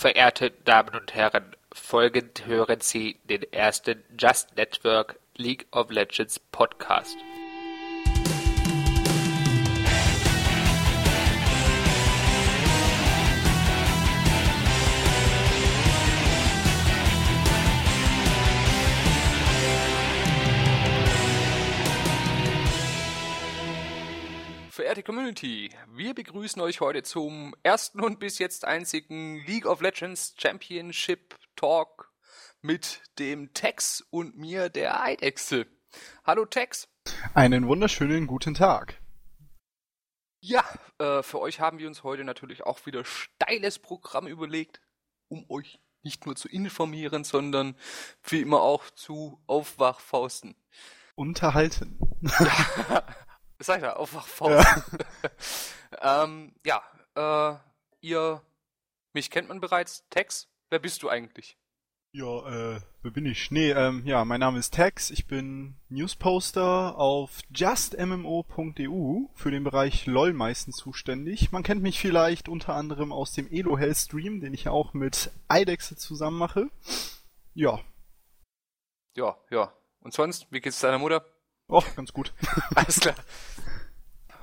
Verehrte Damen und Herren, folgend hören Sie den ersten Just Network League of Legends Podcast. Verehrte Community, wir begrüßen euch heute zum ersten und bis jetzt einzigen League of Legends Championship Talk mit dem Tex und mir, der Eidechse. Hallo Tex. Einen wunderschönen guten Tag. Ja, äh, für euch haben wir uns heute natürlich auch wieder steiles Programm überlegt, um euch nicht nur zu informieren, sondern wie immer auch zu Aufwachfausten. Unterhalten. Ja, sag ich ja, Aufwachfausten. Ja, ähm, ja äh, ihr, mich kennt man bereits, Tex, wer bist du eigentlich? Ja, äh, wer bin ich? Nee, ähm, ja, mein Name ist Tex, ich bin Newsposter auf justmmo.eu für den Bereich LOL meistens zuständig. Man kennt mich vielleicht unter anderem aus dem Elo Hell Stream, den ich auch mit Eidexe zusammen mache. Ja. Ja, ja. Und sonst, wie geht's deiner Mutter? Och, ganz gut. Alles klar.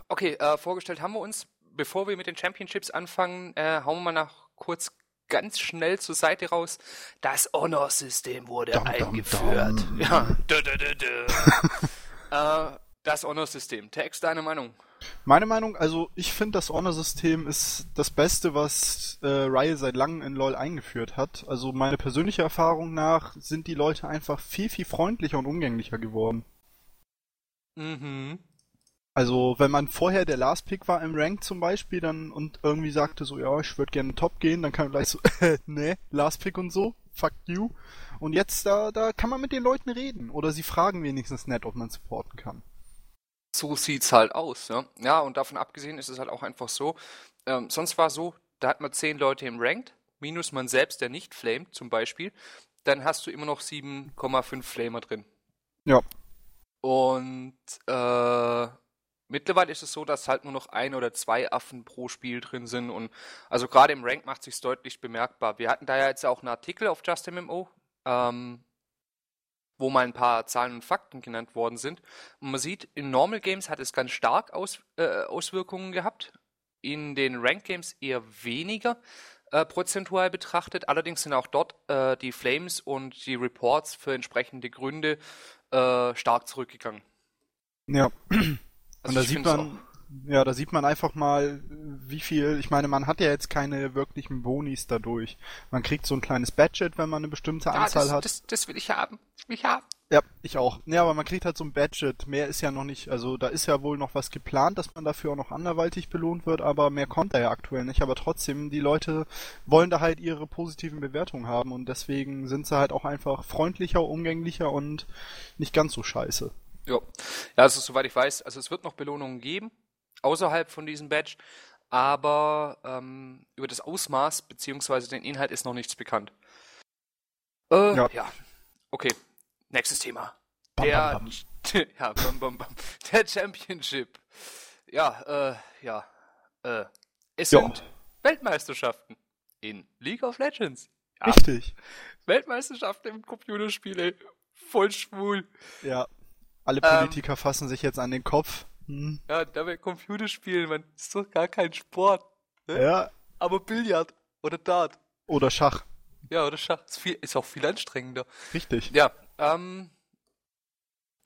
Okay, äh, vorgestellt haben wir uns. Bevor wir mit den Championships anfangen, äh, hauen wir mal nach kurz ganz schnell zur Seite raus. Das Honor-System wurde Dum, dum, eingeführt. dum. Ja. Dö, dö, dö, dö. äh, das Honor-System. Text, deine Meinung? Meine Meinung, also ich finde das Honor-System ist das Beste, was äh, Riot seit langem in LoL eingeführt hat. Also meine persönliche Erfahrung nach sind die Leute einfach viel, viel freundlicher und umgänglicher geworden. Mhm. Also, wenn man vorher der Last Pick war im Rank zum Beispiel dann und irgendwie sagte so, ja, ich würde gerne Top gehen, dann kann man gleich so, äh, nee, Last Pick und so, fuck you. Und jetzt, da, da kann man mit den Leuten reden. Oder sie fragen wenigstens nett, ob man supporten kann. So sieht's halt aus, ja. Ja, und davon abgesehen ist es halt auch einfach so. Ähm, sonst war es so, da hat man zehn Leute im Ranked, minus man selbst, der nicht flamet, zum Beispiel. Dann hast du immer noch 7,5 Flamer drin. Ja. Und äh, mittlerweile ist es so, dass halt nur noch ein oder zwei Affen pro Spiel drin sind. Und also gerade im Rank macht sich deutlich bemerkbar. Wir hatten da ja jetzt auch einen Artikel auf JustMMO, ähm, wo mal ein paar Zahlen und Fakten genannt worden sind. Und man sieht, in Normal Games hat es ganz stark Aus, äh, Auswirkungen gehabt. In den Rank Games eher weniger äh, prozentual betrachtet. Allerdings sind auch dort äh, die Flames und die Reports für entsprechende Gründe äh, stark zurückgegangen. Ja. Also und da sieht man, ja, da sieht man einfach mal, wie viel, ich meine, man hat ja jetzt keine wirklichen Bonis dadurch. Man kriegt so ein kleines Badget, wenn man eine bestimmte Ja, Anzahl das, hat. Das, das will ich haben. Das will ich haben. Ja, ich auch. Ja, aber man kriegt halt so ein Badget. Mehr ist ja noch nicht, also da ist ja wohl noch was geplant, dass man dafür auch noch anderweitig belohnt wird, aber mehr kommt da ja aktuell nicht. Aber trotzdem, die Leute wollen da halt ihre positiven Bewertungen haben und deswegen sind sie halt auch einfach freundlicher, umgänglicher und nicht ganz so scheiße. Ja. ja, also soweit ich weiß, also es wird noch Belohnungen geben, außerhalb von diesem Badge, aber ähm, über das Ausmaß beziehungsweise den Inhalt ist noch nichts bekannt. Äh, ja. Ja. Okay, nächstes Thema. Bam, Der, bam, ja, bam, bam, bam. Der Championship. Ja, äh, ja, äh, es Ja. sind Weltmeisterschaften in League of Legends. Ja, Richtig. Weltmeisterschaften im Computerspiele. Voll schwul. Ja. Alle Ähm, Politiker fassen sich jetzt an den Kopf. Hm. Ja, dabei Computerspielen, man, ist doch gar kein Sport. Ne? Ja. Aber Billard oder Dart. Oder Schach. Ja, oder Schach. Ist, viel, ist auch viel anstrengender. Richtig. Ja, ähm,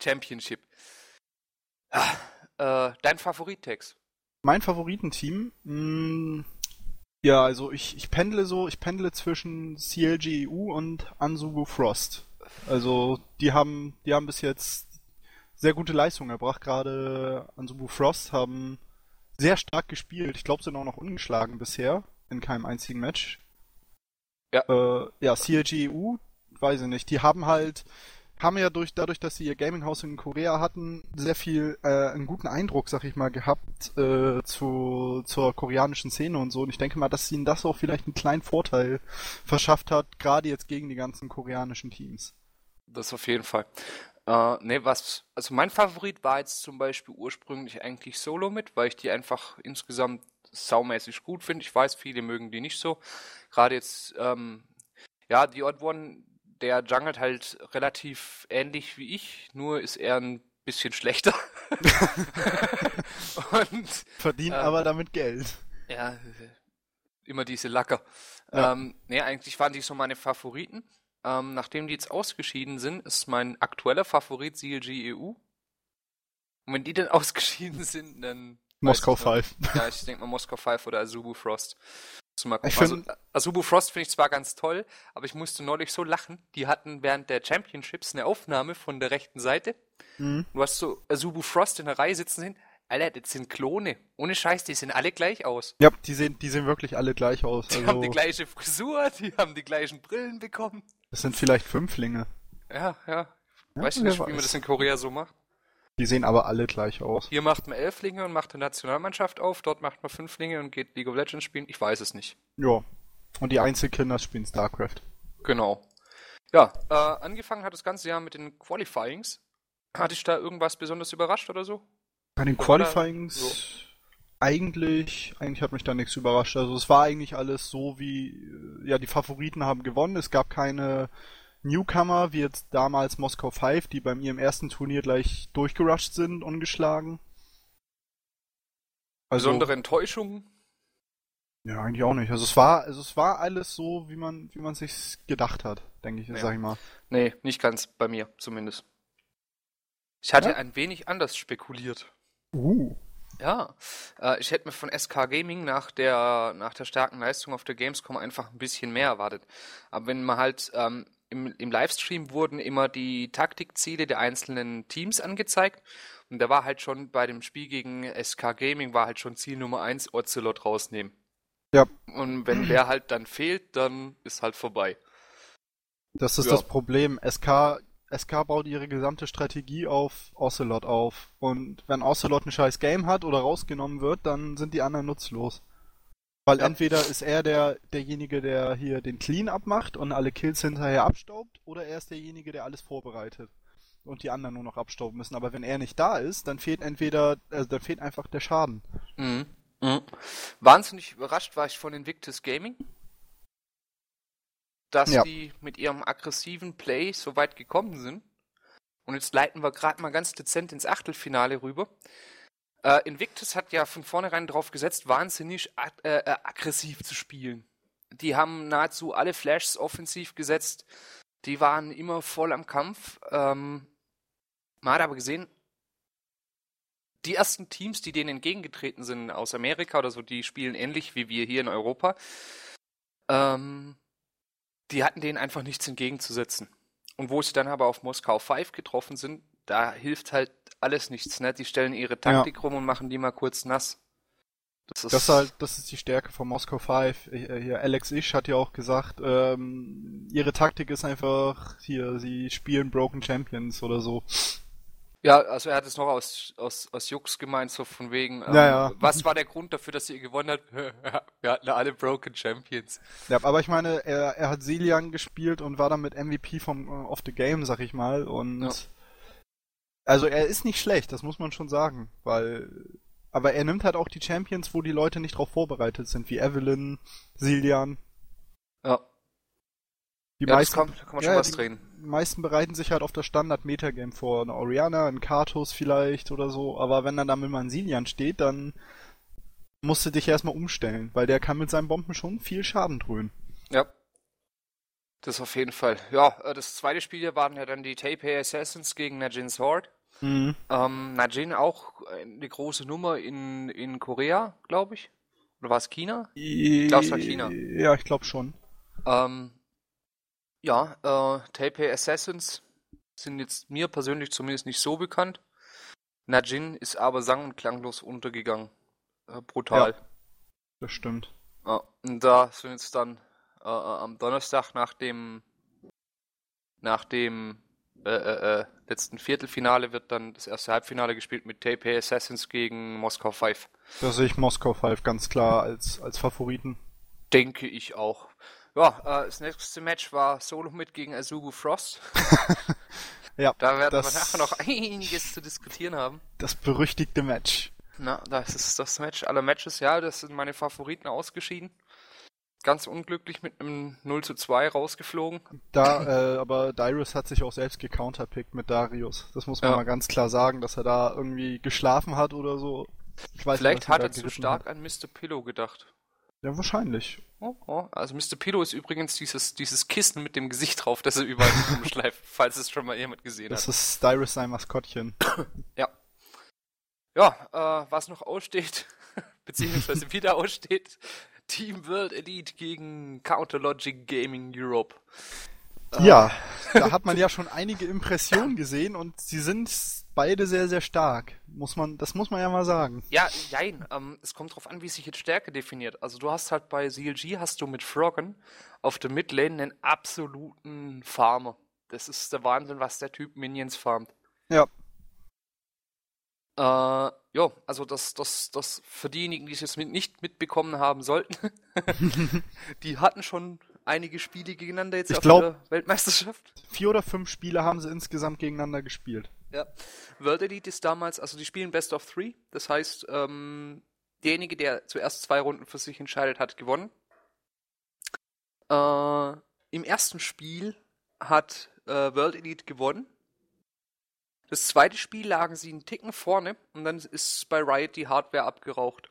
Championship. Ah, äh, dein Favorit, Tex? Mein Favoritenteam, mh, ja, also ich, ich pendle so, ich pendle zwischen CLG EU und Ansubu Frost. Also die haben, die haben bis jetzt sehr gute Leistungen erbracht. Gerade Ansubu Frost haben sehr stark gespielt. Ich glaube, sind auch noch ungeschlagen bisher in keinem einzigen Match. Ja. Äh, ja, CLG EU, weiß ich nicht. Die haben halt haben ja durch, dadurch, dass sie ihr Gaming-Haus in Korea hatten, sehr viel, äh, einen guten Eindruck, sag ich mal, gehabt, äh, zu, zur koreanischen Szene und so. Und ich denke mal, dass ihnen das auch vielleicht einen kleinen Vorteil verschafft hat, gerade jetzt gegen die ganzen koreanischen Teams. Das auf jeden Fall. Äh, ne, was, also mein Favorit war jetzt zum Beispiel ursprünglich eigentlich Solo mit, weil ich die einfach insgesamt saumäßig gut finde. Ich weiß, viele mögen die nicht so. Gerade jetzt, ähm, ja, die Odd One, der jungelt halt relativ ähnlich wie ich, nur ist er ein bisschen schlechter. Und verdient ähm, aber damit Geld. Ja, immer diese Lacker. Ja. Ähm, nee, eigentlich waren die so meine Favoriten. Ähm, nachdem die jetzt ausgeschieden sind, ist mein aktueller Favorit CLG EU. Und wenn die dann ausgeschieden sind, dann. Moskau 5. Ja, ich denke mal Moskau 5 oder Azubu Frost. Ich also, Azubu Frost finde ich zwar ganz toll, aber ich musste neulich so lachen. Die hatten während der Championships eine Aufnahme von der rechten Seite. Mhm. Du hast so Azubu Frost in der Reihe sitzen sehen. Alter, das sind Klone. Ohne Scheiß, die sehen alle gleich aus. Ja, die sehen, die sehen wirklich alle gleich aus. Die also... haben die gleiche Frisur, die haben die gleichen Brillen bekommen. Das sind vielleicht Fünflinge. Ja, ja. ja weißt du nicht, weiß. wie man das in Korea so macht? Die sehen aber alle gleich aus. Hier macht man Elflinge und macht eine Nationalmannschaft auf, dort macht man Fünflinge und geht League of Legends spielen. Ich weiß es nicht. Ja. Und die Einzelkinder spielen StarCraft. Genau. Ja, äh, angefangen hat das ganze Jahr mit den Qualifyings. Hatte ich da irgendwas besonders überrascht oder so? Bei den Qualifyings so. Eigentlich, eigentlich hat mich da nichts überrascht. Also es war eigentlich alles so wie, äh, ja, die Favoriten haben gewonnen. Es gab keine Newcomer, wie jetzt damals Moskau 5, die bei mir im ersten Turnier gleich durchgerusht sind, ungeschlagen. Also, Besondere Enttäuschungen? Ja, eigentlich auch nicht. Also es war, also es war alles so, wie man, wie man sich gedacht hat, denke ich, nee. sag ich mal. Nee, nicht ganz bei mir zumindest. Ich hatte ja? ein wenig anders spekuliert. Uh. Ja, äh, ich hätte mir von SK Gaming nach der, nach der starken Leistung auf der Gamescom einfach ein bisschen mehr erwartet. Aber wenn man halt ähm, im, im Livestream wurden immer die Taktikziele der einzelnen Teams angezeigt. Und da war halt schon bei dem Spiel gegen SK Gaming war halt schon Ziel Nummer 1 Ocelot rausnehmen. Ja. Und wenn der halt dann fehlt, dann ist halt vorbei. Das ist ja. das Problem. SK, SK baut ihre gesamte Strategie auf Ocelot auf. Und wenn Ocelot ein scheiß Game hat oder rausgenommen wird, dann sind die anderen nutzlos. Weil ja. entweder ist er der, derjenige, der hier den Clean abmacht und alle Kills hinterher abstaubt, oder er ist derjenige, der alles vorbereitet und die anderen nur noch abstauben müssen. Aber wenn er nicht da ist, dann fehlt entweder, also dann fehlt einfach der Schaden. Mhm. Mhm. Wahnsinnig überrascht war ich von Invictus Gaming, dass ja. die mit ihrem aggressiven Play so weit gekommen sind. Und jetzt leiten wir gerade mal ganz dezent ins Achtelfinale rüber. Äh, Invictus hat ja von vornherein drauf gesetzt, wahnsinnig ag äh, äh, aggressiv zu spielen. Die haben nahezu alle Flashs offensiv gesetzt. Die waren immer voll am Kampf. Ähm, man hat aber gesehen, die ersten Teams, die denen entgegengetreten sind aus Amerika oder so, die spielen ähnlich wie wir hier in Europa. Ähm, die hatten denen einfach nichts entgegenzusetzen. Und wo sie dann aber auf Moskau 5 getroffen sind, da hilft halt alles nichts, ne? Die stellen ihre Taktik ja. rum und machen die mal kurz nass. Das ist, das, halt, das ist die Stärke von Moskau 5. Äh, hier, Alex Isch hat ja auch gesagt, ähm, ihre Taktik ist einfach, hier, sie spielen Broken Champions oder so. Ja, also er hat es noch aus, aus, aus Jux gemeint, so von wegen, ähm, ja, ja. was war der Grund dafür, dass ihr gewonnen habt? Wir hatten alle Broken Champions. Ja, aber ich meine, er, er hat Silian gespielt und war dann mit MVP vom uh, of the Game, sag ich mal, und ja. Also er ist nicht schlecht, das muss man schon sagen, weil aber er nimmt halt auch die Champions, wo die Leute nicht drauf vorbereitet sind, wie Evelyn, Silian. Ja. Die ja, meisten, kann, kann man schon ja, was drehen. Meisten bereiten sich halt auf das Standard-Metagame vor. Eine Oriana, ein Kartus vielleicht oder so, aber wenn dann da mal ein Silian steht, dann musst du dich erstmal umstellen, weil der kann mit seinen Bomben schon viel Schaden dröhnen. Ja. Das auf jeden Fall. Ja, äh, das zweite Spiel waren ja dann die Taipei Assassins gegen Najin's Horde. Mhm. Ähm, Najin auch eine große Nummer in, in Korea, glaube ich. Oder war es China? Ich glaube, es war China. Ja, ich glaube schon. Ähm, ja, äh, Taipei Assassins sind jetzt mir persönlich zumindest nicht so bekannt. Najin ist aber sang- und klanglos untergegangen. Äh, brutal. Ja, das stimmt. Ja, und da sind jetzt dann äh, äh, am Donnerstag nach dem nach dem äh, äh, äh, letzten Viertelfinale wird dann das erste Halbfinale gespielt mit Taipei Assassins gegen Moskau 5. Da sehe ich Moskau 5 ganz klar als, als Favoriten. Denke ich auch. Ja, äh, das nächste Match war Solo mit gegen Azubu Frost. ja, da werden das, wir nachher noch einiges zu diskutieren haben. Das berüchtigte Match. Na, das ist das Match aller Matches, ja, das sind meine Favoriten ausgeschieden. Ganz unglücklich mit einem 0 zu 2 rausgeflogen. Da, äh, aber Darius hat sich auch selbst gecounterpickt mit Darius. Das muss man Ja. mal ganz klar sagen, dass er da irgendwie geschlafen hat oder so. Ich weiß Vielleicht hat er zu stark hat. an Mr. Pillow gedacht. Ja, wahrscheinlich. Oh, oh. Also Mr. Pillow ist übrigens dieses, dieses Kissen mit dem Gesicht drauf, das er überall rumschleift, falls es schon mal jemand gesehen Das hat. ist Darius sein Maskottchen. Ja. Ja, äh, was noch aussteht, beziehungsweise wieder aussteht, Team World Elite gegen Counter Logic Gaming Europe. Äh, Ja, da hat man ja schon einige Impressionen gesehen und sie sind beide sehr, sehr stark. Muss man, das muss man ja mal sagen. Ja, jein. Ähm, es kommt drauf an, wie sich jetzt Stärke definiert. Also du hast halt bei CLG hast du mit Froggen auf der Midlane einen absoluten Farmer. Das ist der Wahnsinn, was der Typ Minions farmt. Ja, Äh, ja, also das, das, das für diejenigen, die es jetzt mit, nicht mitbekommen haben sollten, die hatten schon einige Spiele gegeneinander jetzt Ich auf glaub- der Weltmeisterschaft. vier oder fünf Spiele haben sie insgesamt gegeneinander gespielt. Ja. World Elite ist damals, also die spielen Best of Three. Das heißt, ähm, derjenige, der zuerst zwei Runden für sich entscheidet, hat gewonnen. Äh, Im ersten Spiel hat äh, World Elite gewonnen. Das zweite Spiel lagen sie einen Ticken vorne und dann ist bei Riot die Hardware abgeraucht.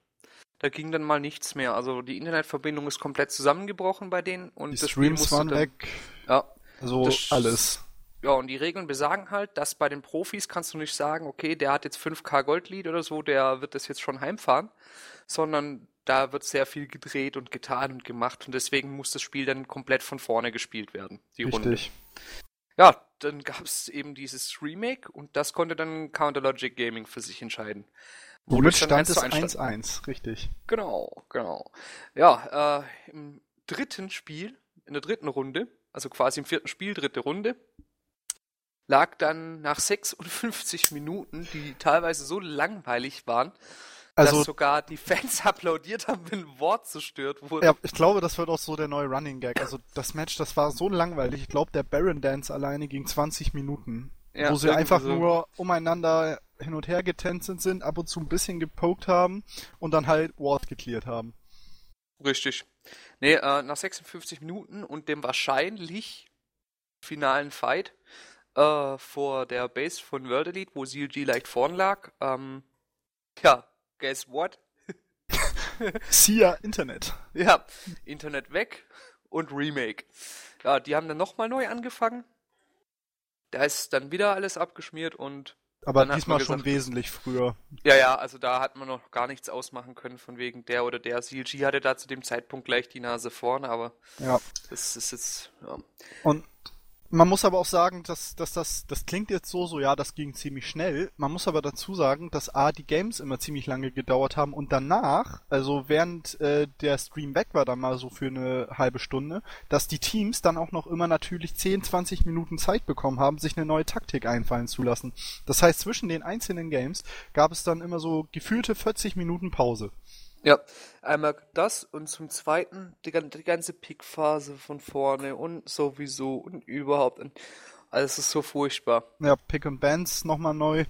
Da ging dann mal nichts mehr. Also die Internetverbindung ist komplett zusammengebrochen bei denen und Die das Spiel Streams musste waren weg. Ja, Also Das- alles. ja, und die Regeln besagen halt, dass bei den Profis kannst du nicht sagen, okay, der hat jetzt 5k Goldlied oder so, der wird das jetzt schon heimfahren, sondern da wird sehr viel gedreht und getan und gemacht und deswegen muss das Spiel dann komplett von vorne gespielt werden, die Runde. Richtig. Ja, dann gab es eben dieses Remake und das konnte dann Counter Logic Gaming für sich entscheiden. Womit stand 1 es zu 1 stand. 1-1, richtig. Genau, genau. Ja, äh, im dritten Spiel, in der dritten Runde, also quasi im vierten Spiel, dritte Runde, lag dann nach 56 Minuten, die teilweise so langweilig waren, Also, dass sogar die Fans applaudiert haben, wenn ein Wort zerstört wurde. ja, ich glaube, das wird auch so der neue Running Gag. Also das Match, das war so langweilig. Ich glaube, der Baron Dance alleine ging 20 Minuten. Ja, wo sie einfach so. nur umeinander hin und her getänzelt sind, ab und zu ein bisschen gepokt haben und dann halt Ward geklärt haben. Richtig. Nee, äh, nach 56 Minuten und dem wahrscheinlich finalen Fight äh, vor der Base von World Elite, wo CLG leicht vorn lag, ähm, ja, guess what? Sia Internet. Ja, Internet weg und Remake. Ja, die haben dann nochmal neu angefangen. Da ist dann wieder alles abgeschmiert und Aber diesmal man schon gesagt- wesentlich früher. ja, ja, also da hat man noch gar nichts ausmachen können von wegen der oder der. CLG hatte da zu dem Zeitpunkt gleich die Nase vorn, aber Ja. das ist jetzt, ja. Und man muss aber auch sagen, dass, dass das, das klingt jetzt so, so ja, das ging ziemlich schnell. Man muss aber dazu sagen, dass A, die Games immer ziemlich lange gedauert haben und danach, also während äh, der Stream weg war, dann mal so für eine halbe Stunde, dass die Teams dann auch noch immer natürlich 10, 20 Minuten Zeit bekommen haben, sich eine neue Taktik einfallen zu lassen. Das heißt, zwischen den einzelnen Games gab es dann immer so gefühlte 40 Minuten Pause. Ja, einmal das und zum zweiten die, die ganze Pickphase von vorne und sowieso und überhaupt. Und, also es ist so furchtbar. Ja, Pick and Bands nochmal neu.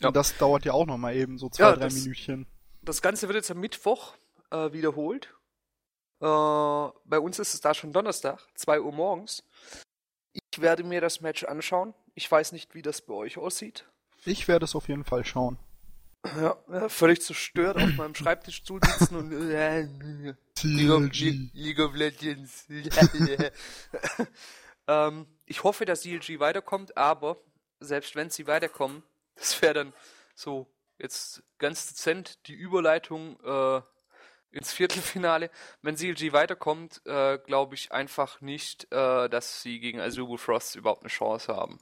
Ja. Und das dauert ja auch nochmal eben so zwei, Ja, drei das- Minütchen. Das Ganze wird jetzt am Mittwoch äh, wiederholt. Äh, bei uns ist es da schon Donnerstag, 2 Uhr morgens. Ich werde mir das Match anschauen. Ich weiß nicht, wie das bei euch aussieht. Ich werde es auf jeden Fall schauen. Ja, ja, völlig zerstört auf meinem Schreibtischstuhl sitzen und äh, League of, Le- League of Legends. ähm, ich hoffe, dass CLG weiterkommt, aber selbst wenn sie weiterkommen, das wäre dann so jetzt ganz dezent die Überleitung äh, ins Viertelfinale. Wenn CLG weiterkommt, äh, glaube ich einfach nicht, äh, dass sie gegen Azubu Frost überhaupt eine Chance haben.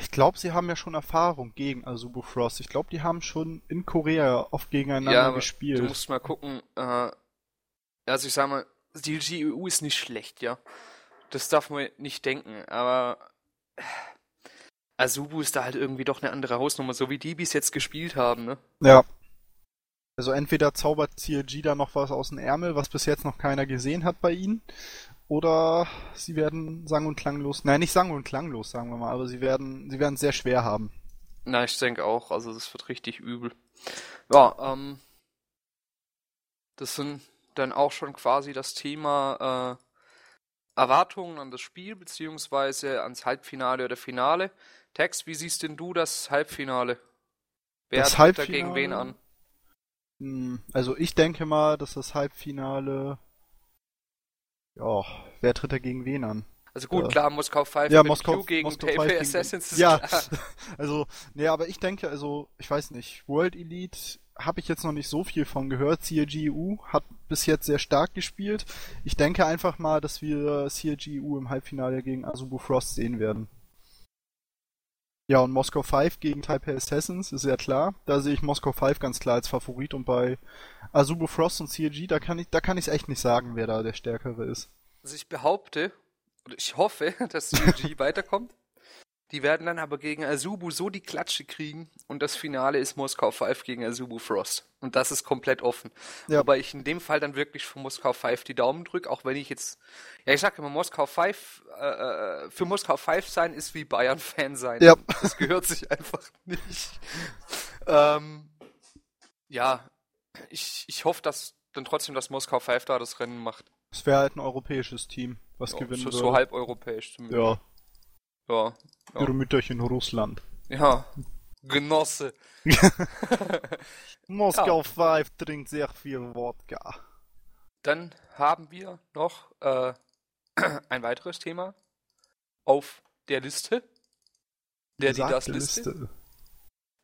Ich glaube, sie haben ja schon Erfahrung gegen Azubu Frost. Ich glaube, die haben schon in Korea oft gegeneinander aber gespielt. Du musst mal gucken, äh, also ich sag mal, die GEU ist nicht schlecht, ja. Das darf man nicht denken, aber äh, Azubu ist da halt irgendwie doch eine andere Hausnummer, so wie die bis jetzt gespielt haben, ne? Ja. Also entweder zaubert CLG da noch was aus dem Ärmel, was bis jetzt noch keiner gesehen hat bei ihnen, oder sie werden sang- und klanglos, nein, nicht sang- und klanglos, sagen wir mal, aber sie werden, sie werden es sehr schwer haben. Na, ich denke auch, also das wird richtig übel. Ja, ähm, das sind dann auch schon quasi das Thema äh, Erwartungen an das Spiel, beziehungsweise ans Halbfinale oder Finale. Tex, wie siehst denn du das Halbfinale? Wer das tritt da gegen wen an? Hm, also ich denke mal, dass das Halbfinale. Ja, wer tritt da gegen wen an? Also gut, äh, klar, Moskau 5 ja, Moskau, Q gegen Moskau Taipei Assassins ist Ja, also, nee, aber ich denke, also, ich weiß nicht, World Elite habe ich jetzt noch nicht so viel von gehört. CLGU hat bis jetzt sehr stark gespielt. Ich denke einfach mal, dass wir CLGU im Halbfinale gegen Azubu Frost sehen werden. Ja, und Moskau 5 gegen Taipei Assassins ist ja klar. Da sehe ich Moskau 5 ganz klar als Favorit und bei Azubu Frost und CLG, da kann ich, da kann ich es echt nicht sagen, wer da der Stärkere ist. Also ich behaupte, oder ich hoffe, dass CLG weiterkommt. Die werden dann aber gegen Azubu so die Klatsche kriegen und das Finale ist Moskau 5 gegen Azubu Frost. Und das ist komplett offen. Ja. Wobei ich in dem Fall dann wirklich für Moskau 5 die Daumen drücke, auch wenn ich jetzt, ja ich sag immer, Moskau 5, äh, äh, für Moskau 5 sein ist wie Bayern-Fan sein. Ja. Das gehört sich einfach nicht. ähm, ja, ich, ich hoffe, dass dann trotzdem das Moskau 5 da das Rennen macht. Es wäre halt ein europäisches Team, was ja, gewinnen so, würde. So halb europäisch zumindest. Ja. Ja. ja. Ihre Mütterchen Russland. Ja. Genosse. Moskau ja. 5 trinkt sehr viel Wodka. Dann haben wir noch äh, ein weiteres Thema auf der Liste. Der die das Liste. Liste.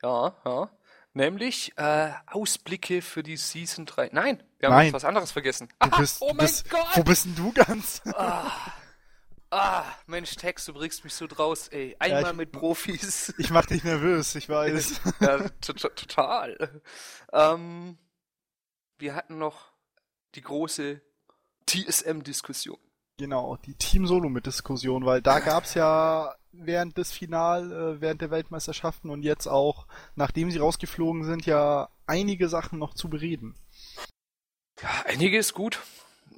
Ja, ja. Nämlich äh, Ausblicke für die Season 3. Nein, wir haben Nein. was anderes vergessen. Du bist, oh mein bist, Gott! Wo bist denn du ganz? Ah. Ah, Mensch, Tex, du bringst mich so draus, ey. Einmal ja, ich, mit Profis. Ich mach dich nervös, ich weiß. ja, total. Ähm, wir hatten noch die große TSM-Diskussion. Genau, die Team Solo mit Diskussion, weil da gab's ja während des Final, äh, während der Weltmeisterschaften und jetzt auch, nachdem sie rausgeflogen sind, ja einige Sachen noch zu bereden. Ja, einige ist gut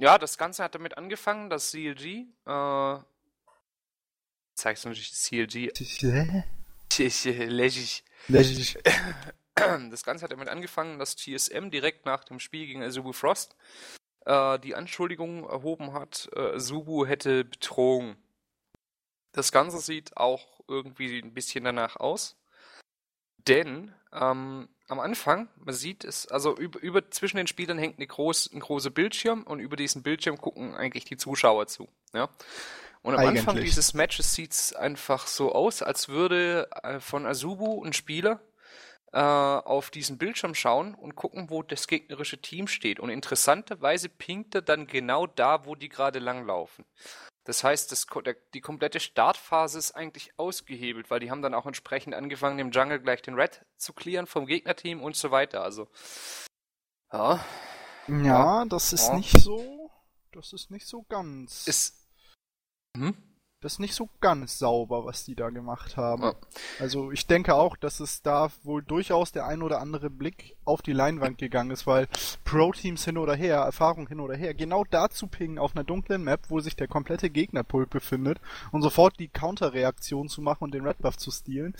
ja, das Ganze hat damit angefangen, dass CLG, äh, zeigst du natürlich CLG. Lächig. Lächig. Das Ganze hat damit angefangen, dass TSM direkt nach dem Spiel gegen Azubu Frost äh, die Anschuldigung erhoben hat, äh, Subu hätte betrogen. Das Ganze sieht auch irgendwie ein bisschen danach aus. Denn ähm, am Anfang, man sieht es, also über, über zwischen den Spielern hängt eine groß, ein großer Bildschirm und über diesen Bildschirm gucken eigentlich die Zuschauer zu. Ja? Und am eigentlich. Anfang dieses Matches sieht es einfach so aus, als würde äh, von Azubu ein Spieler äh, auf diesen Bildschirm schauen und gucken, wo das gegnerische Team steht. Und interessanterweise pinkt er dann genau da, wo die gerade langlaufen. Das heißt, das, der, die komplette Startphase ist eigentlich ausgehebelt, weil die haben dann auch entsprechend angefangen, im Jungle gleich den Red zu clearen vom Gegnerteam und so weiter. Also, ja. Ja, das ist ja. nicht so. Das ist nicht so ganz. Ist. Hm? Das ist nicht so ganz sauber, was die da gemacht haben. Ja. Also ich denke auch, dass es da wohl durchaus der ein oder andere Blick auf die Leinwand gegangen ist, weil Pro-Teams hin oder her, Erfahrung hin oder her, genau dazu pingen auf einer dunklen Map, wo sich der komplette Gegnerpult befindet und sofort die Counterreaktion zu machen und den Red Buff zu stehlen.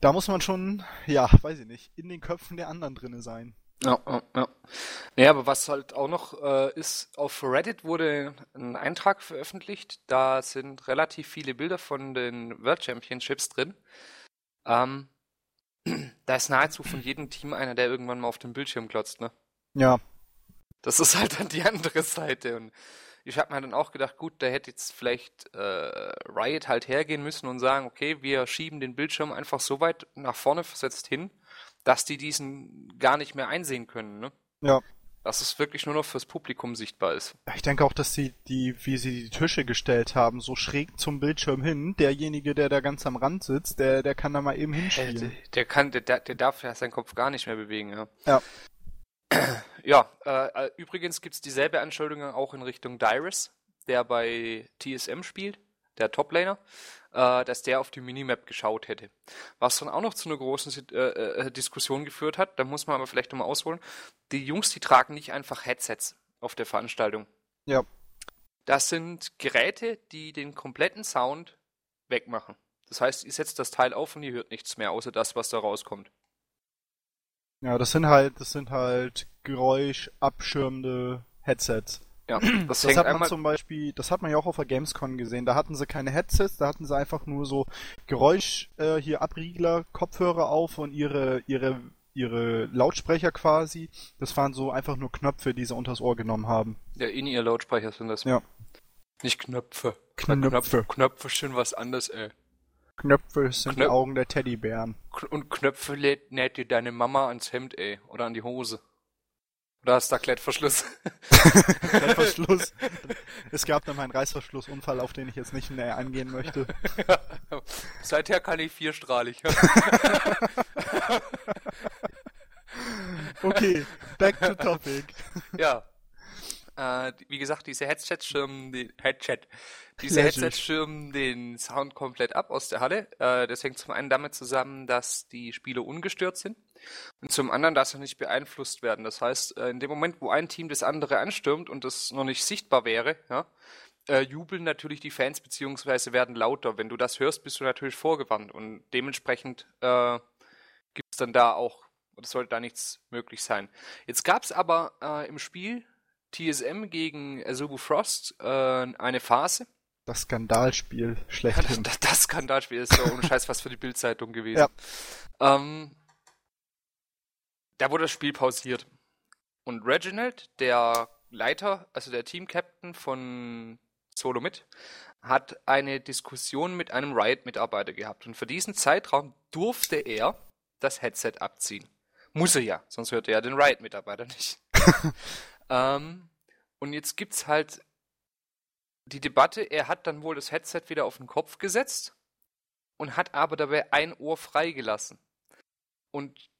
Da muss man schon, ja, weiß ich nicht, in den Köpfen der anderen drinne sein. Ja, ja, ja. Naja, aber was halt auch noch äh, ist, auf Reddit wurde ein Eintrag veröffentlicht. Da sind relativ viele Bilder von den World Championships drin. Ähm, da ist nahezu von jedem Team einer, der irgendwann mal auf dem Bildschirm klotzt, ne? Ja. Das ist halt dann die andere Seite. Und ich habe mir dann auch gedacht, gut, da hätte jetzt vielleicht äh, Riot halt hergehen müssen und sagen, okay, wir schieben den Bildschirm einfach so weit nach vorne versetzt hin, dass die diesen gar nicht mehr einsehen können, ne? Ja. Dass es wirklich nur noch fürs Publikum sichtbar ist. Ich denke auch, dass sie die, wie sie die Tische gestellt haben, so schräg zum Bildschirm hin, derjenige, der da ganz am Rand sitzt, der, der kann da mal eben hinspielen. Der, der kann, der, der darf ja seinen Kopf gar nicht mehr bewegen, ja. Ja. Ja, äh, äh übrigens gibt's dieselbe Anschuldigung auch in Richtung Dyrus, der bei TSM spielt, der Toplaner äh, dass der auf die Minimap geschaut hätte. Was dann auch noch zu einer großen äh, äh, Diskussion geführt hat, da muss man aber vielleicht nochmal ausholen, die Jungs, die tragen nicht einfach Headsets auf der Veranstaltung. Ja. Das sind Geräte, die den kompletten Sound wegmachen. Das heißt, ihr setzt das Teil auf und ihr hört nichts mehr, außer das, was da rauskommt. Ja, das sind halt, das sind halt geräuschabschirmende Headsets. Ja, das, Das hat man zum Beispiel, das hat man ja auch auf der Gamescom gesehen. Da hatten sie keine Headsets, da hatten sie einfach nur so Geräusch äh, hier Abriegler, Kopfhörer auf und ihre ihre ihre Lautsprecher quasi. Das waren so einfach nur Knöpfe, die sie unters Ohr genommen haben. Ja, in ihr Lautsprecher sind das. Ja. Nicht Knöpfe. Knöpfe. Knöpfe, Knöpfe sind was anderes, ey. Knöpfe sind die Knöp- Augen der Teddybären. Und Knöpfe näht dir deine Mama ans Hemd, ey. Oder an die Hose. Oder hast du da Klettverschluss? Klettverschluss. es gab dann meinen Reißverschlussunfall, auf den ich jetzt nicht näher eingehen möchte. Seither kann ich vierstrahlig. Okay, back to topic. ja. Äh, wie gesagt, diese Headsets schirmen den Headset. Diese. Headsets schirmen den Sound komplett ab aus der Halle. Äh, das hängt zum einen damit zusammen, dass die Spiele ungestört sind und zum anderen, dass sie nicht beeinflusst werden. Das heißt, äh, in dem Moment, wo ein Team das andere anstürmt und das noch nicht sichtbar wäre, ja, äh, jubeln natürlich die Fans beziehungsweise werden lauter. Wenn du das hörst, bist du natürlich vorgewandt und dementsprechend äh, gibt es dann da auch, oder sollte da nichts möglich sein. Jetzt gab es aber äh, im Spiel TSM gegen Azubu Frost äh, eine Phase. Das Skandalspiel Das, schlechthin. das, das Skandalspiel ist ja ohne Scheiß was für die Bildzeitung gewesen. Ähm, da wurde das Spiel pausiert. Und Reginald, der Leiter, also der Team-Captain von Solo mit, hat eine Diskussion mit einem Riot-Mitarbeiter gehabt. Und für diesen Zeitraum durfte er das Headset abziehen. Muss er ja, sonst hört er ja den Riot-Mitarbeiter nicht. ähm, und jetzt gibt's halt die Debatte, er hat dann wohl das Headset wieder auf den Kopf gesetzt und hat aber dabei ein Ohr freigelassen. Und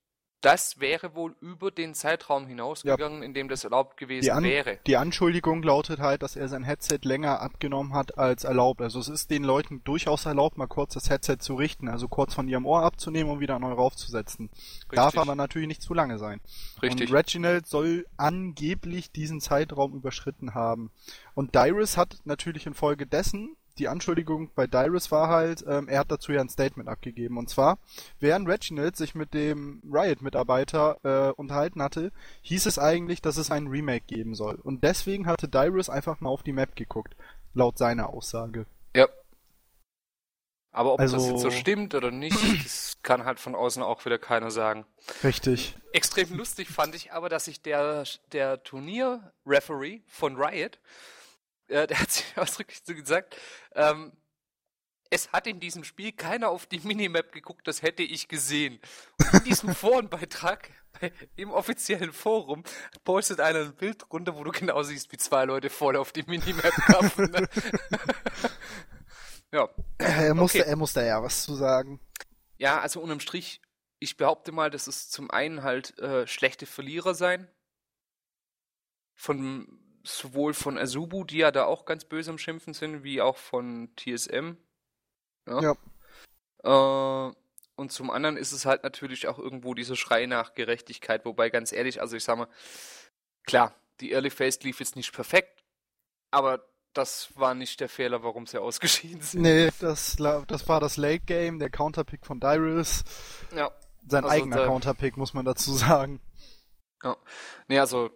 das wäre wohl über den Zeitraum hinausgegangen, in dem das erlaubt gewesen Die, An wäre. die Anschuldigung lautet halt, dass er sein Headset länger abgenommen hat als erlaubt. Also es ist den Leuten durchaus erlaubt, mal kurz das Headset zu richten, also kurz von ihrem Ohr abzunehmen und wieder neu raufzusetzen. Darf aber natürlich nicht zu lange sein. Richtig. Und Reginald soll angeblich diesen Zeitraum überschritten haben. Und Dyrus hat natürlich infolgedessen, die Anschuldigung bei Dyrus war halt, ähm, er hat dazu ja ein Statement abgegeben. Und zwar, während Reginald sich mit dem Riot-Mitarbeiter äh, unterhalten hatte, hieß es eigentlich, dass es ein Remake geben soll. Und deswegen hatte Dyrus einfach mal auf die Map geguckt, laut seiner Aussage. Ja. Aber ob das Also- jetzt so stimmt oder nicht, das kann halt von außen auch wieder keiner sagen. Richtig. Extrem lustig fand ich aber, dass sich der, der Turnier-Referee von Riot, äh, der hat sich ausdrücklich so gesagt, ähm, es hat in diesem Spiel keiner auf die Minimap geguckt, das hätte ich gesehen. Und in diesem Forenbeitrag, bei- im offiziellen Forum, postet einer ein Bild runter, wo du genau siehst, wie zwei Leute voll auf die Minimap kamen. Ne? ja. Er musste, Okay. er musste ja was zu sagen. Ja, also unterm Strich, ich behaupte mal, dass es zum einen halt äh, schlechte Verlierer sein. Von sowohl von Azubu, die ja da auch ganz böse am Schimpfen sind, wie auch von TSM. Ja. Äh, und zum anderen ist es halt natürlich auch irgendwo dieser Schrei nach Gerechtigkeit, wobei ganz ehrlich, also ich sag mal, klar, die Early Phase lief jetzt nicht perfekt, aber das war nicht der Fehler, warum sie ausgeschieden sind. Nee, das, das war das Late Game, der Counterpick von Dyrus. Ja. Sein Also eigener der- Counterpick, muss man dazu sagen. Ja. Nee, also,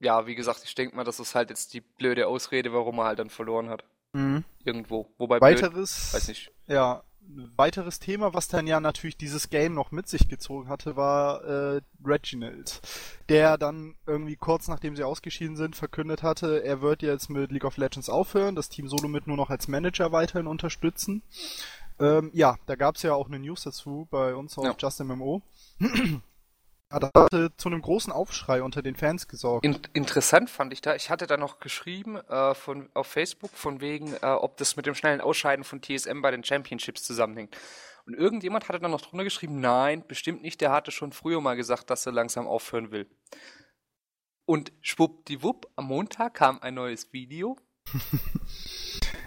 ja, wie gesagt, ich denke mal, das ist halt jetzt die blöde Ausrede, warum er halt dann verloren hat. Mhm. Irgendwo. Wobei blöd, Weiteres, weiß nicht. ja, ein weiteres Thema, was dann ja natürlich dieses Game noch mit sich gezogen hatte, war äh, Reginald, der dann irgendwie kurz nachdem sie ausgeschieden sind verkündet hatte, er wird jetzt mit League of Legends aufhören, das Team Solo mit nur noch als Manager weiterhin unterstützen. Ähm, ja, da gab es ja auch eine News dazu bei uns auf Ja. JustMMO. Das hatte zu einem großen Aufschrei unter den Fans gesorgt. In, interessant fand ich da, ich hatte da noch geschrieben äh, von, auf Facebook, von wegen, äh, ob das mit dem schnellen Ausscheiden von TSM bei den Championships zusammenhängt. Und irgendjemand hatte dann noch drunter geschrieben, nein, bestimmt nicht, der hatte schon früher mal gesagt, dass er langsam aufhören will. Und schwuppdiwupp, am Montag kam ein neues Video.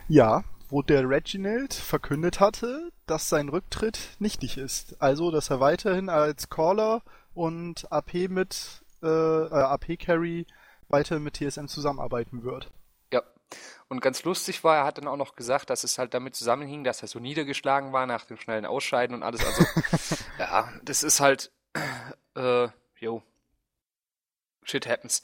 Ja, wo der Reginald verkündet hatte, dass sein Rücktritt nichtig ist. Also, dass er weiterhin als Caller und AP mit äh, äh, AP Carry weiter mit TSM zusammenarbeiten wird. Ja. Und ganz lustig war, er hat dann auch noch gesagt, dass es halt damit zusammenhing, dass er so niedergeschlagen war nach dem schnellen Ausscheiden und alles. Also, ja, das ist halt, äh, jo. shit happens.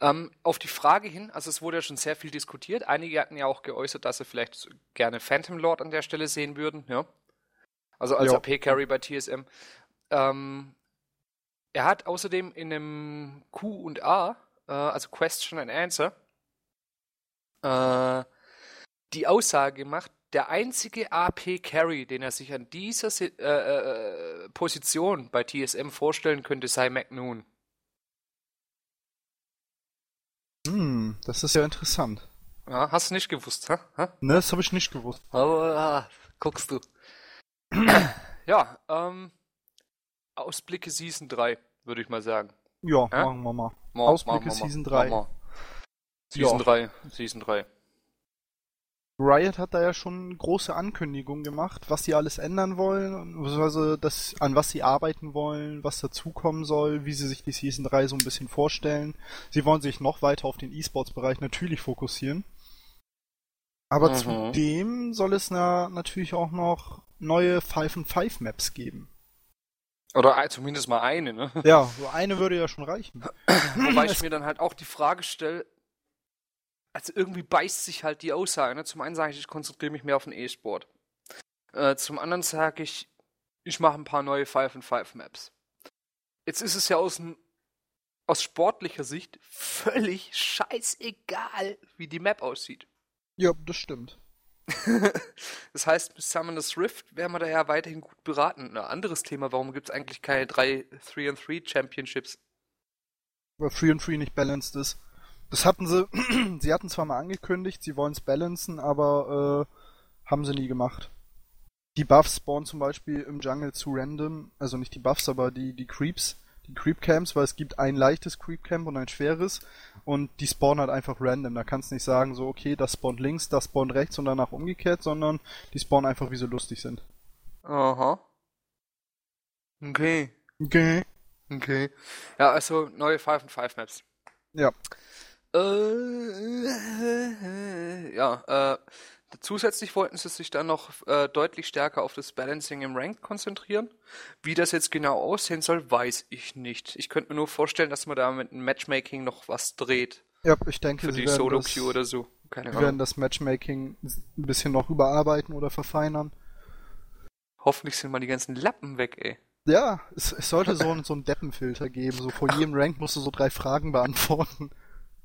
Ähm, auf die Frage hin, also es wurde ja schon sehr viel diskutiert. Einige hatten ja auch geäußert, dass sie vielleicht gerne Phantom Lord an der Stelle sehen würden, ja. Also als. AP-Carry bei TSM. Ähm, er hat außerdem in einem Q und A, äh, also Question and Answer, äh, die Aussage gemacht, der einzige AP-Carry, den er sich an dieser äh, äh, Position bei TSM vorstellen könnte, sei McNoon. Hm, das ist ja interessant. Ja, hast du nicht gewusst, hä? hä? Ne, das habe ich nicht gewusst. Aber ah, guckst du. ja, ähm, Ausblicke Season 3, würde ich mal sagen. Ja, Ja? machen wir mal. Ma- Ausblicke ma- ma- Season ma- 3. ma. Season Ja. 3, Season 3. Riot hat da ja schon große Ankündigungen gemacht, was sie alles ändern wollen, beziehungsweise das, an was sie arbeiten wollen, was dazukommen soll, wie sie sich die Season 3 so ein bisschen vorstellen. Sie wollen sich noch weiter auf den E-Sports-Bereich natürlich fokussieren. Aber Mhm. zudem soll es na, natürlich auch noch neue 5 and 5 Maps geben. Oder zumindest mal eine, ne? Ja, so eine würde ja schon reichen. Wobei ich mir dann halt auch die Frage stelle, also irgendwie beißt sich halt die Aussage. Ne? Zum einen sage ich, ich konzentriere mich mehr auf den E-Sport. Äh, zum anderen sage ich, ich mache ein paar neue 5 and 5 Maps. Jetzt ist es ja aus, aus sportlicher Sicht völlig scheißegal, wie die Map aussieht. Ja, das stimmt. das heißt, mit Summoners Rift wären wir da ja weiterhin gut beraten. Ein anderes Thema, warum gibt es eigentlich keine drei 3-3 Championships? weil Free and Free nicht balanced ist. Das hatten sie, sie hatten zwar mal angekündigt, sie wollen es balancen, aber äh, haben sie nie gemacht. Die Buffs spawnen zum Beispiel im Jungle zu random, also nicht die Buffs, aber die, die Creeps, die Creep Camps, weil es gibt ein leichtes Creep Camp und ein schweres und die spawnen halt einfach random. Da kannst du nicht sagen, so, okay, das spawnt links, das spawnt rechts und danach umgekehrt, sondern die spawnen einfach, wie sie lustig sind. Aha. Okay. Okay. Okay. Ja, also neue 5 and 5 Maps. Ja. Äh, ja, äh, zusätzlich wollten sie sich dann noch äh, deutlich stärker auf das Balancing im Rank konzentrieren. Wie das jetzt genau aussehen soll, weiß ich nicht. Ich könnte mir nur vorstellen, dass man da mit dem Matchmaking noch was dreht. Ja, ich denke, Für die Solo Queue oder so. Keine Wir werden Ahnung. das Matchmaking ein bisschen noch überarbeiten oder verfeinern. Hoffentlich sind mal die ganzen Lappen weg, ey. Ja, es, es sollte so, einen- so einen Deppenfilter geben. So vor jedem Rank musst du so drei Fragen beantworten.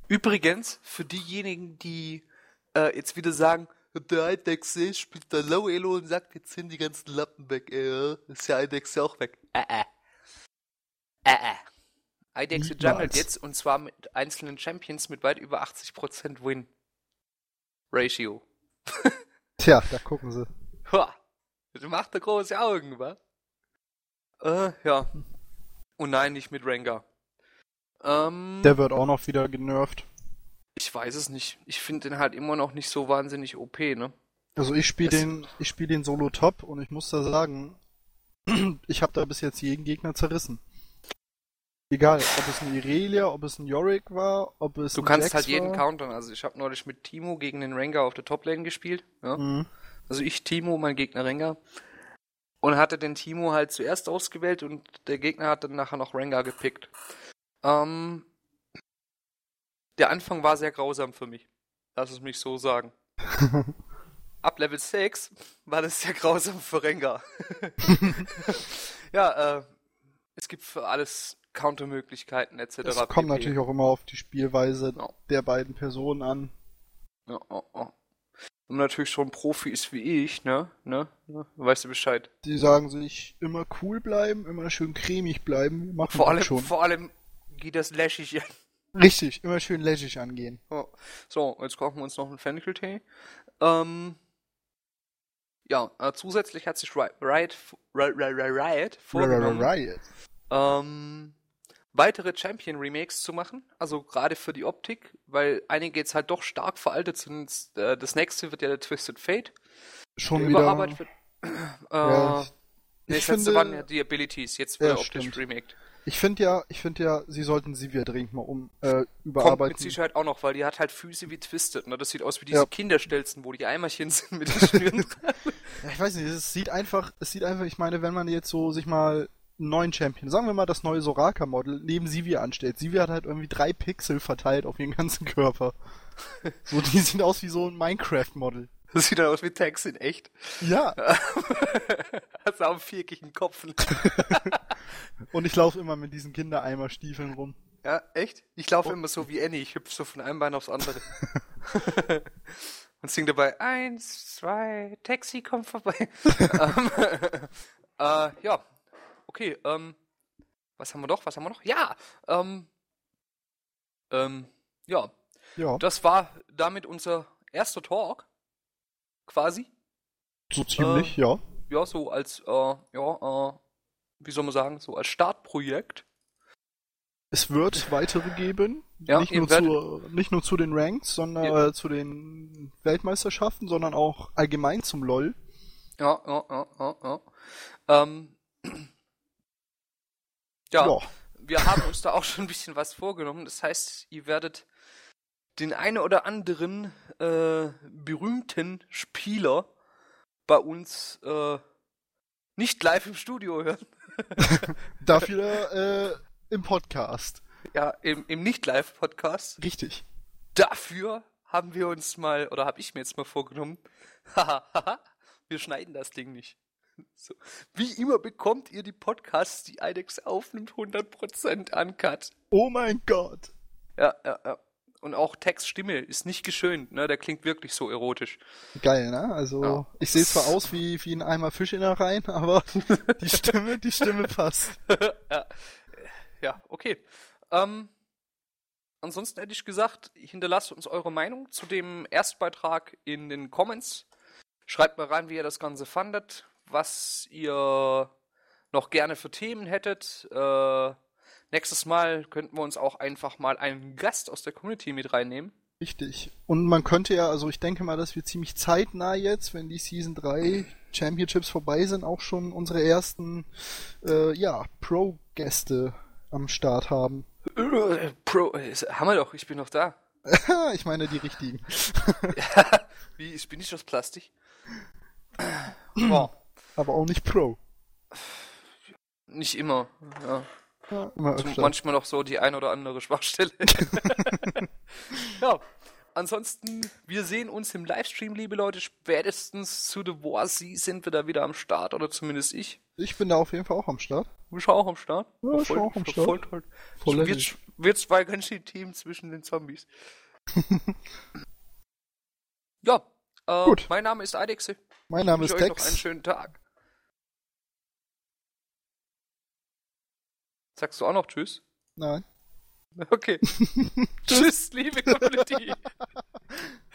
Übrigens, für diejenigen, die äh, jetzt wieder sagen, der Eidex spielt da Low Elo und sagt, jetzt sind die ganzen Lappen weg, ey. Ist ja Eidex ja auch weg. Äh, äh. Äh, äh. Eidex Niemals. jungelt jetzt und zwar mit einzelnen Champions mit weit über 80% Win Ratio. Tja, da gucken sie. Ha! Das macht da große Augen, wa? Äh, ja. Und nein, nicht mit Rengar. Ähm. Der wird auch noch wieder genervt. Ich weiß es nicht. Ich finde den halt immer noch nicht so wahnsinnig OP, ne? Also ich spiele den, ich spiele den Solo Top und ich muss da sagen, ich habe da bis jetzt jeden Gegner zerrissen. Egal, ob es ein Irelia, ob es ein Yorick war, ob es Du kannst Jax halt jeden war. countern. Also ich habe neulich mit Timo gegen den Rengar auf der Toplane gespielt. Ja? Mhm. Also ich Timo, mein Gegner Rengar. Und hatte den Timo halt zuerst ausgewählt und der Gegner hat dann nachher noch Rengar gepickt. Ähm, der Anfang war sehr grausam für mich. Lass es mich so sagen. Ab Level 6 war das sehr grausam für Rengar. ja, äh, es gibt für alles Countermöglichkeiten etc. Es kommt natürlich auch immer auf die Spielweise Ja. der beiden Personen an. Ja, ja, ja. Und natürlich schon Profi ist wie ich, ne? Ne? ne? Weißt du Bescheid. Die sagen sich immer cool bleiben, immer schön cremig bleiben. Machen Vor allem, schon. vor allem geht das läschig. Richtig, immer schön lässig angehen. Oh. So, jetzt kochen wir uns noch einen Fenchel-Tee. Ähm, ja, äh, zusätzlich hat sich Ri- Riot, Ri- Ri- Ri- Riot vorgenommen, Riot. ähm, weitere Champion-Remakes zu machen. Also gerade für die Optik, weil einige jetzt halt doch stark veraltet sind. Äh, Das nächste wird ja der Twisted Fate. Schon der wieder. überarbeitet wird. Äh, Ja, ich- nee, ich das letzte finde- waren ja die Abilities. Jetzt wird Ja, optisch stimmt. remaked. Ich finde ja, ich finde ja, sie sollten Sivir dringend mal um äh, Kommt überarbeiten. mit Sicherheit auch noch, weil die hat halt Füße wie Twisted. Ne? Das sieht aus wie diese Ja. Kinderstelzen, wo die Eimerchen sind mit den Schnüren. Ja, ich weiß nicht, es sieht einfach, es sieht einfach, ich meine, wenn man jetzt so sich mal einen neuen Champion, sagen wir mal das neue Soraka-Model, neben Sivir anstellt. Sivir hat halt irgendwie drei Pixel verteilt auf ihren ganzen Körper. so, die sehen aus wie so ein Minecraft-Model. Das sieht dann aus wie Tags in echt. Ja. Hast auch einen viereckigen Kopf. Und ich laufe immer mit diesen Kindereimerstiefeln rum. Ja, echt? Ich laufe oh. immer so wie Annie. Ich hüpfe so von einem Bein aufs andere. Und singe dabei, eins, zwei, Taxi, komm vorbei. ähm, äh, ja, okay, ähm, was haben wir noch, was haben wir noch? Ja, ähm, ähm, ja. Ja. Das war damit unser erster Talk quasi. So ziemlich, äh, ja. Ja, so als, äh, ja, äh, wie soll man sagen, so als Startprojekt. Es wird weitere geben. Ja, nicht, nur zu, nicht nur zu den Ranks, sondern ja. äh, zu den Weltmeisterschaften, sondern auch allgemein zum LOL. Ja, ja, ja, ja, ja. Ähm, ja, ja, wir haben uns da auch schon ein bisschen was vorgenommen. Das heißt, ihr werdet den einen oder anderen äh, berühmten Spieler bei uns äh, nicht live im Studio hören. Dafür äh, im Podcast. Ja, im, im Nicht-Live-Podcast. Richtig. Dafür haben wir uns mal, oder habe ich mir jetzt mal vorgenommen, wir schneiden das Ding nicht. So. Wie immer bekommt ihr die Podcasts, die IDEX aufnimmt, 100% uncut. Oh mein Gott. Ja, ja, ja. Und auch Textstimme ist nicht geschönt, ne? Der klingt wirklich so erotisch. Geil, ne? Also, ja. ich sehe zwar aus wie, wie ein Eimer Fisch in der Reihen, aber die Stimme, die Stimme passt. ja. ja, okay. Ähm, ansonsten hätte ich gesagt, hinterlasst uns eure Meinung zu dem Erstbeitrag in den Comments. Schreibt mal rein, wie ihr das Ganze fandet, was ihr noch gerne für Themen hättet. Äh, Nächstes Mal könnten wir uns auch einfach mal einen Gast aus der Community mit reinnehmen. Richtig. Und man könnte ja, also ich denke mal, dass wir ziemlich zeitnah jetzt, wenn die Season 3 Championships vorbei sind, auch schon unsere ersten äh, ja, Pro-Gäste am Start haben. Äh, Pro, haben wir doch, ich bin noch da. ich meine die richtigen. wie, ich bin nicht aus Plastik. Wow. Aber auch nicht Pro. Nicht immer, ja. Ja, manchmal noch so die ein oder andere Schwachstelle. ja, ansonsten, wir sehen uns im Livestream, liebe Leute. Spätestens zu The War Sie sind wir da wieder am Start, oder zumindest ich. Ich bin da auf jeden Fall auch am Start. Du bist auch am Start? Ja, ich voll, auch am Start. Voll toll. Voll wird, wird zwei ganz schön Team zwischen den Zombies. ja, äh, Gut. mein Name ist Eidexe. Mein Name ich ist Dex. noch einen schönen Tag. Sagst du auch noch Tschüss? Nein. Okay. tschüss, liebe Community.